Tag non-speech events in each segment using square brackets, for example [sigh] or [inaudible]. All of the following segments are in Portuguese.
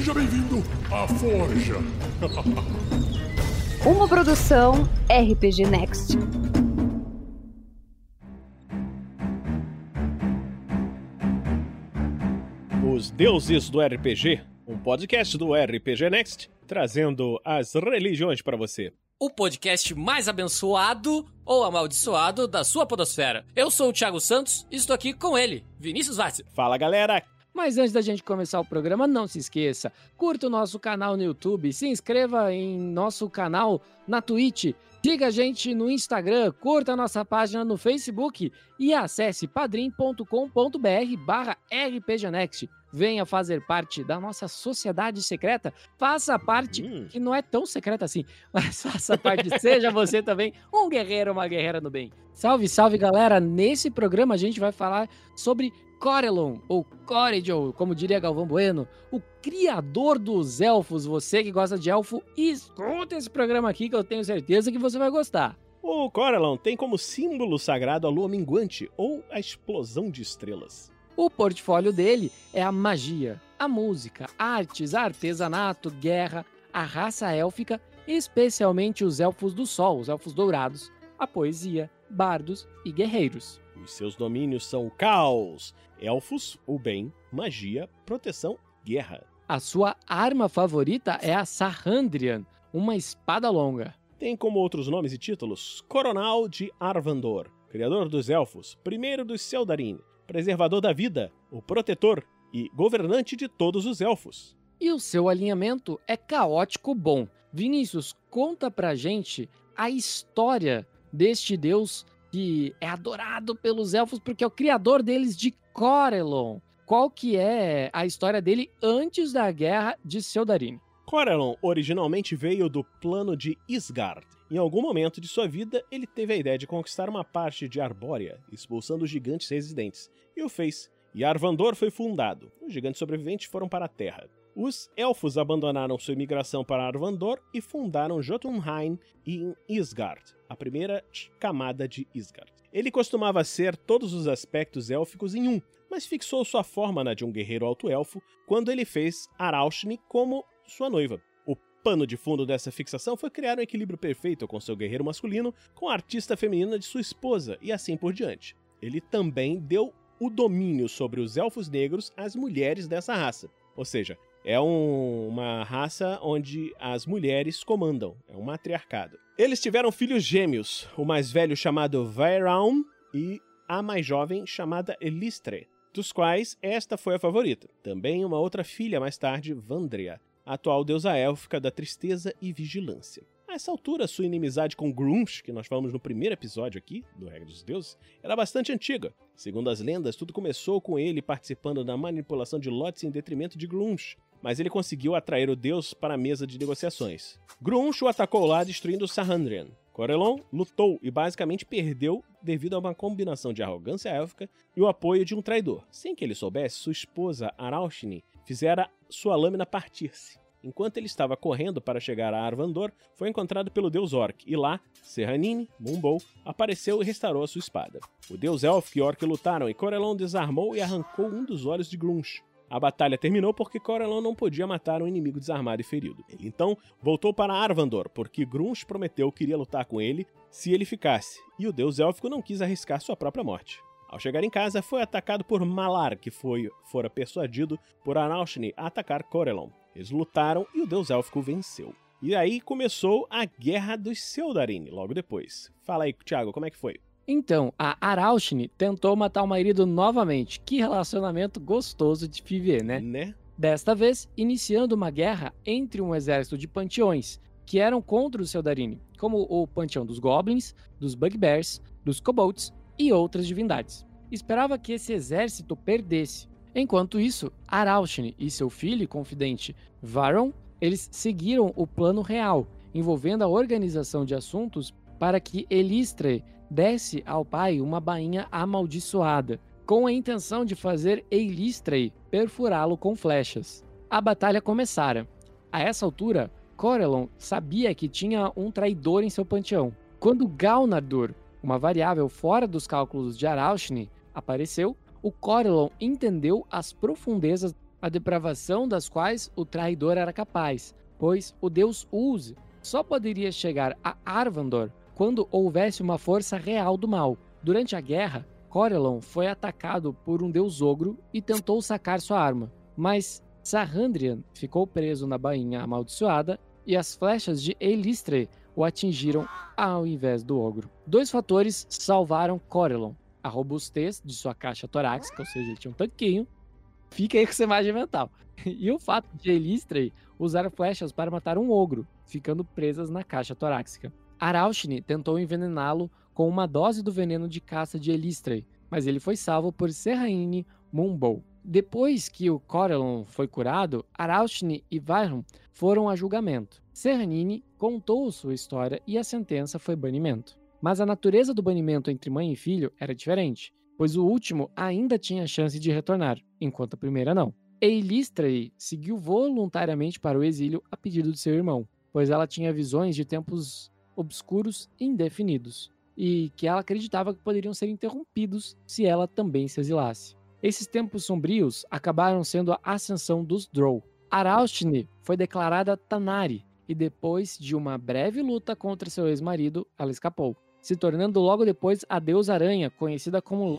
Seja bem-vindo à Forja. [laughs] Uma produção RPG Next. Os Deuses do RPG, um podcast do RPG Next, trazendo as religiões para você. o podcast mais abençoado ou amaldiçoado da sua podosfera. Eu sou o Thiago Santos e estou aqui com ele, Vinícius Vaz. Fala galera, Mas antes da gente começar o programa, não se esqueça, curta o nosso canal no YouTube, se inscreva em nosso canal na Twitch, siga a gente no Instagram, curta a nossa página no Facebook e acesse padrim.com.br barra rpgnext. Venha fazer parte da nossa sociedade secreta, faça parte, Hum. que não é tão secreta assim, [laughs] mas faça parte, seja você também um guerreiro ou uma guerreira no bem. Salve, salve galera! Nesse programa a gente vai falar sobre Corelon, ou Corridor, como diria Galvão Bueno, o criador dos elfos. Você que gosta de elfo, escuta esse programa aqui que eu tenho certeza que você vai gostar. o Corelon tem como símbolo sagrado a lua minguante ou a explosão de estrelas. O portfólio dele é a magia, a música, artes, artesanato, guerra, a raça élfica, especialmente os elfos do sol, os elfos dourados, a poesia, bardos e guerreiros. Os seus domínios são o caos, elfos, o bem, magia, proteção, guerra. A sua arma favorita é a Sahandrian, uma espada longa. Tem como outros nomes e títulos Coronal de Arvandor, criador dos elfos, primeiro dos Seldarin, preservador da vida, o protetor e governante de todos os elfos. E o seu alinhamento é caótico bom. Vinícius, conta pra gente a história deste deus que é adorado pelos elfos porque é o criador deles de Corelon. Qual que é a história dele antes da guerra de Seldarin? Corelon originalmente veio do plano de Isgard. Em algum momento de sua vida, ele teve a ideia de conquistar uma parte de Arbórea, expulsando os gigantes residentes, e o fez. E Arvandor foi fundado. Os gigantes sobreviventes foram para a Terra. Os elfos abandonaram sua imigração para Arvandor e fundaram Jotunheim em Isgard, a primeira camada de Isgard. Ele costumava ser todos os aspectos élficos em um, mas fixou sua forma na de um guerreiro alto-elfo quando ele fez Araushni como sua noiva. O pano de fundo dessa fixação foi criar um equilíbrio perfeito com seu guerreiro masculino com a artista feminina de sua esposa e assim por diante. Ele também deu o domínio sobre os elfos negros às mulheres dessa raça. Ou seja, é um- uma raça onde as mulheres comandam, é um matriarcado. Eles tiveram filhos gêmeos, o mais velho chamado Vairaun e a mais jovem chamada Elistre, dos quais esta foi a favorita. Também uma outra filha mais tarde, Vandria, atual deusa élfica da tristeza e vigilância. A essa altura, sua inimizade com Grunch, que nós falamos no primeiro episódio aqui, do Regra dos Deuses, era bastante antiga. Segundo as lendas, tudo começou com ele participando da manipulação de lotes em detrimento de Grunch, mas ele conseguiu atrair o deus para a mesa de negociações. Grunch o atacou lá, destruindo Sahandrian. Corelon lutou e basicamente perdeu devido a uma combinação de arrogância élfica e o apoio de um traidor. Sem que ele soubesse, sua esposa Araushni fizera sua lâmina partir-se. Enquanto ele estava correndo para chegar a Arvandor, foi encontrado pelo deus Orc, e lá, Serranine, Mumbou, apareceu e restaurou a sua espada. O deus Elf e Orc lutaram e Corelon desarmou e arrancou um dos olhos de Grunch. A batalha terminou porque Corelon não podia matar um inimigo desarmado e ferido. Ele então voltou para Arvandor, porque Grunch prometeu que iria lutar com ele se ele ficasse, e o deus élfico não quis arriscar sua própria morte. Ao chegar em casa, foi atacado por Malar, que foi fora persuadido por Araushni a atacar Corelon. Eles lutaram e o deus élfico venceu. E aí começou a Guerra dos Seldarin, logo depois. Fala aí, Thiago, como é que foi? Então, a Araushni tentou matar o marido novamente. Que relacionamento gostoso de viver, né? Né? Desta vez, iniciando uma guerra entre um exército de panteões que eram contra os Seldarini, como o panteão dos Goblins, dos Bugbears, dos Kobolds e outras divindades. Esperava que esse exército perdesse. Enquanto isso, Araushni e seu filho e confidente Varon, eles seguiram o plano real, envolvendo a organização de assuntos para que Elistre desse ao pai uma bainha amaldiçoada, com a intenção de fazer Eilistrei perfurá-lo com flechas. A batalha começara. A essa altura, Corelon sabia que tinha um traidor em seu panteão. Quando Galnardur, uma variável fora dos cálculos de Araushni, apareceu, o Corelon entendeu as profundezas a depravação das quais o traidor era capaz, pois o deus Uz só poderia chegar a Arvandor quando houvesse uma força real do mal. Durante a guerra, Corellon foi atacado por um deus ogro e tentou sacar sua arma, mas Sahandrian ficou preso na bainha amaldiçoada e as flechas de Elistre o atingiram ao invés do ogro. Dois fatores salvaram Corellon: a robustez de sua caixa torácica, ou seja, ele tinha um tanquinho. Fica aí com essa imagem mental. E o fato de Elistre usar flechas para matar um ogro, ficando presas na caixa torácica. Araushni tentou envenená-lo com uma dose do veneno de caça de Elistre, mas ele foi salvo por Serraine Mumbo. Depois que o Corellon foi curado, Araushni e Vairum foram a julgamento. Serranini contou sua história e a sentença foi banimento. Mas a natureza do banimento entre mãe e filho era diferente, pois o último ainda tinha chance de retornar, enquanto a primeira não. Eilistrae seguiu voluntariamente para o exílio a pedido de seu irmão, pois ela tinha visões de tempos obscuros indefinidos, e que ela acreditava que poderiam ser interrompidos se ela também se exilasse. Esses tempos sombrios acabaram sendo a ascensão dos Drow. Araustne foi declarada Tanari, e depois de uma breve luta contra seu ex-marido, ela escapou, se tornando logo depois a deusa aranha, conhecida como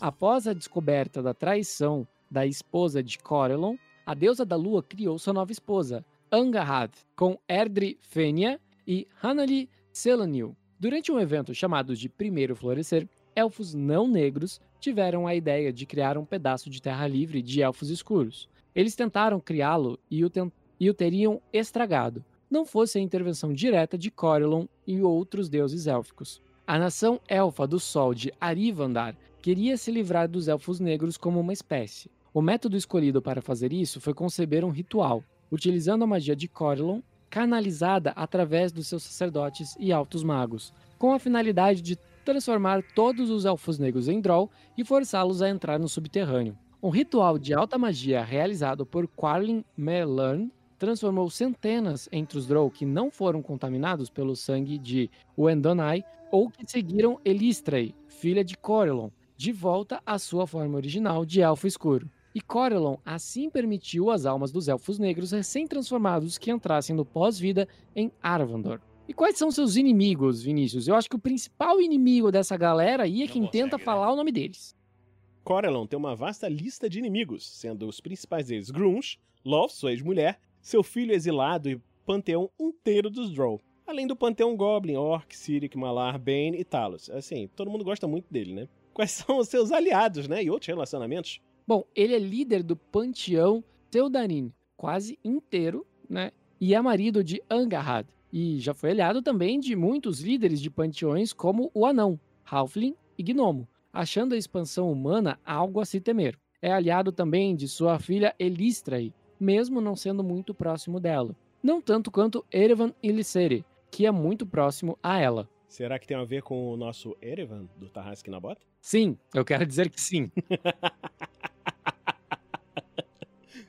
Após a descoberta da traição da esposa de Corellon, a deusa da lua criou sua nova esposa, Angahad, com Erdri Fenia e Hanali Selanil. Durante um evento chamado de Primeiro Florescer, elfos não negros tiveram a ideia de criar um pedaço de terra livre de elfos escuros. Eles tentaram criá-lo e, e, o teriam estragado, não fosse a intervenção direta de Corellon e outros deuses élficos. A nação elfa do Sol de Arivandar queria se livrar dos elfos negros como uma espécie. O método escolhido para fazer isso foi conceber um ritual, utilizando a magia de Corellon, canalizada através dos seus sacerdotes e altos magos, com a finalidade de transformar todos os elfos negros em Droll e forçá-los a entrar no subterrâneo. Um ritual de alta magia realizado por Quarlin Melern transformou centenas entre os Drow que não foram contaminados pelo sangue de Wendonai ou que seguiram Elistrae, filha de Corellon, de volta à sua forma original de elfo escuro. E Corellon assim permitiu às almas dos elfos negros recém-transformados que entrassem no pós-vida em Arvandor. E quais são seus inimigos, Vinícius? Eu acho que o principal inimigo dessa galera aí é quem consegue, tenta né? falar o nome deles. Corellon tem uma vasta lista de inimigos, sendo os principais deles Grunge, Love, sua ex-mulher, seu filho exilado e panteão inteiro dos Drow. Além do panteão Goblin, Orc, Sirik, Malar, Bane e Talos. Assim, todo mundo gosta muito dele, né? Quais [laughs] são os seus aliados, né? E outros relacionamentos? Bom, ele é líder do panteão Teldarin, quase inteiro, né? E é marido de Angarad, e já foi aliado também de muitos líderes de panteões como o Anão, Halfling e Gnomo, achando a expansão humana algo a se temer. É aliado também de sua filha Elistrae, mesmo não sendo muito próximo dela. Não tanto quanto Erevan Iliseri, que é muito próximo a ela. Será que tem a ver com o nosso Erevan do Tarrasque na Bota? Sim, eu quero dizer que sim. [laughs]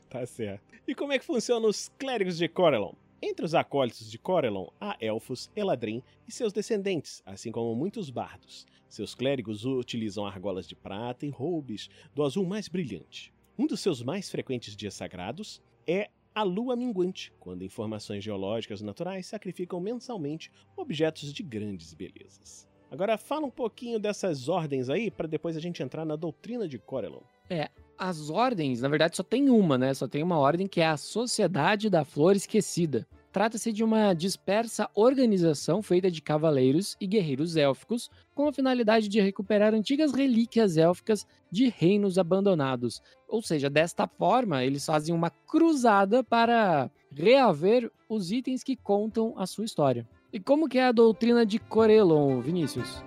[laughs] tá certo. E como é que funcionam os clérigos de Corellon? Entre os acólitos de Corellon há elfos, Eladrin e seus descendentes, assim como muitos bardos. Seus clérigos utilizam argolas de prata e roubes do azul mais brilhante. Um dos seus mais frequentes dias sagrados é a lua minguante, quando informações geológicas naturais sacrificam mensalmente objetos de grandes belezas. Agora fala um pouquinho dessas ordens aí para depois a gente entrar na doutrina de Corellon. É, as ordens, na verdade, só tem uma, né? Só tem uma ordem que é a Sociedade da Flor Esquecida. Trata-se de uma dispersa organização feita de cavaleiros e guerreiros élficos, com a finalidade de recuperar antigas relíquias élficas de reinos abandonados. Ou seja, desta forma, eles fazem uma cruzada para reaver os itens que contam a sua história. E como que é a doutrina de Corellon, Vinícius?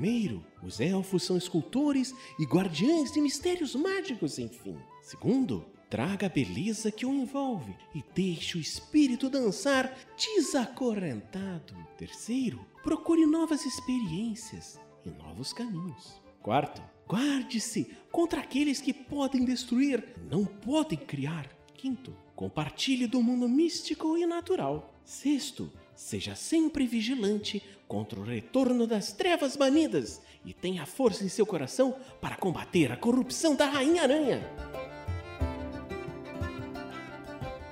Primeiro, os elfos são escultores e guardiães de mistérios mágicos, enfim. Segundo, traga a beleza que o envolve e deixe o espírito dançar desacorrentado. Terceiro, procure novas experiências e novos caminhos. Quarto, guarde-se contra aqueles que podem destruir, não podem criar. Quinto, compartilhe do mundo místico e natural. Sexto, Seja sempre vigilante contra o retorno das trevas banidas e tenha força em seu coração para combater a corrupção da Rainha Aranha.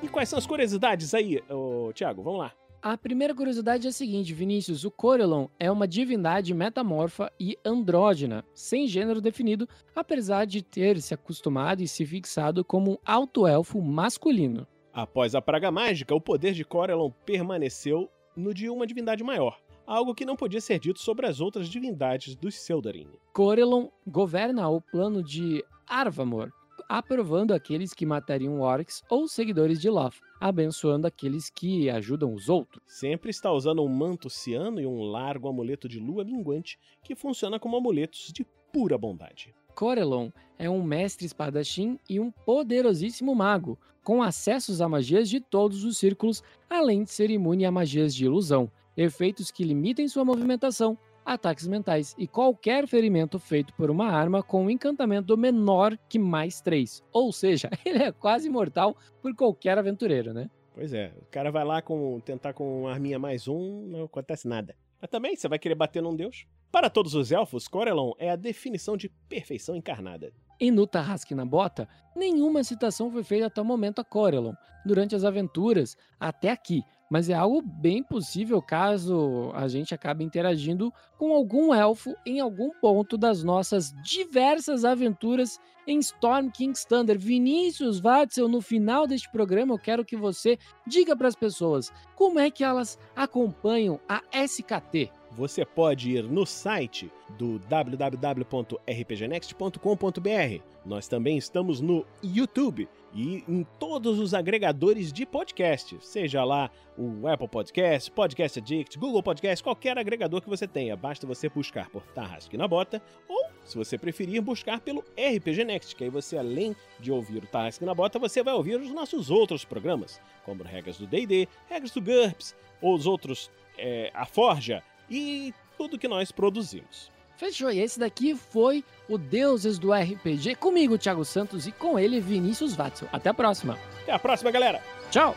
E quais são as curiosidades aí, ô, Thiago? Vamos lá. A primeira curiosidade é a seguinte, Vinícius: o Corelon é uma divindade metamorfa e andrógena, sem gênero definido, apesar de ter se acostumado e se fixado como um alto-elfo masculino. Após a praga mágica, o poder de Corelon permaneceu no de uma divindade maior, algo que não podia ser dito sobre as outras divindades dos Seldarin. Corelon governa o plano de Arvamor, aprovando aqueles que matariam orcs ou seguidores de Loth, abençoando aqueles que ajudam os outros. Sempre está usando um manto ciano e um largo amuleto de lua minguante que funciona como amuletos de pura bondade. Corelon é um mestre espadachim e um poderosíssimo mago, com acessos a magias de todos os círculos, além de ser imune a magias de ilusão, efeitos que limitem sua movimentação, ataques mentais e qualquer ferimento feito por uma arma com um encantamento menor que mais 3. Ou seja, [laughs] ele é quase mortal por qualquer aventureiro, né? Pois é, o cara vai lá com tentar com uma arminha mais um, não acontece nada. Mas também você vai querer bater num deus? Para todos os elfos, Corelon é a definição de perfeição encarnada. E no Tarrasque na Bota, nenhuma citação foi feita até o momento a Corelon, durante as aventuras, até aqui, mas é algo bem possível caso a gente acabe interagindo com algum elfo em algum ponto das nossas diversas aventuras em Storm King's Thunder. Vinícius Watzel, no final deste programa, eu quero que você diga para as pessoas como é que elas acompanham a SKT. Você pode ir no site do www.rpgnext.com.br. Nós também estamos no YouTube e em todos os agregadores de podcast, seja lá o Apple Podcast, Podcast Addict, Google Podcast, qualquer agregador que você tenha. Basta você buscar por Tarrasque na Bota ou, se você preferir, buscar pelo RPG Next, que aí você, além de ouvir o Tarrasque na Bota, você vai ouvir os nossos outros programas, como Regras do D&D, Regras do GURPS, ou os outros, é, a Forja e tudo que nós produzimos. Fechou. E esse daqui foi o Deuses do RPG comigo, Thiago Santos, e com ele, Vinícius Watzel. Até a próxima. Até a próxima, galera. Tchau.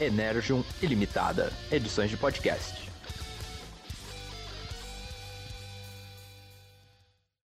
Energium Ilimitada, edições de podcast.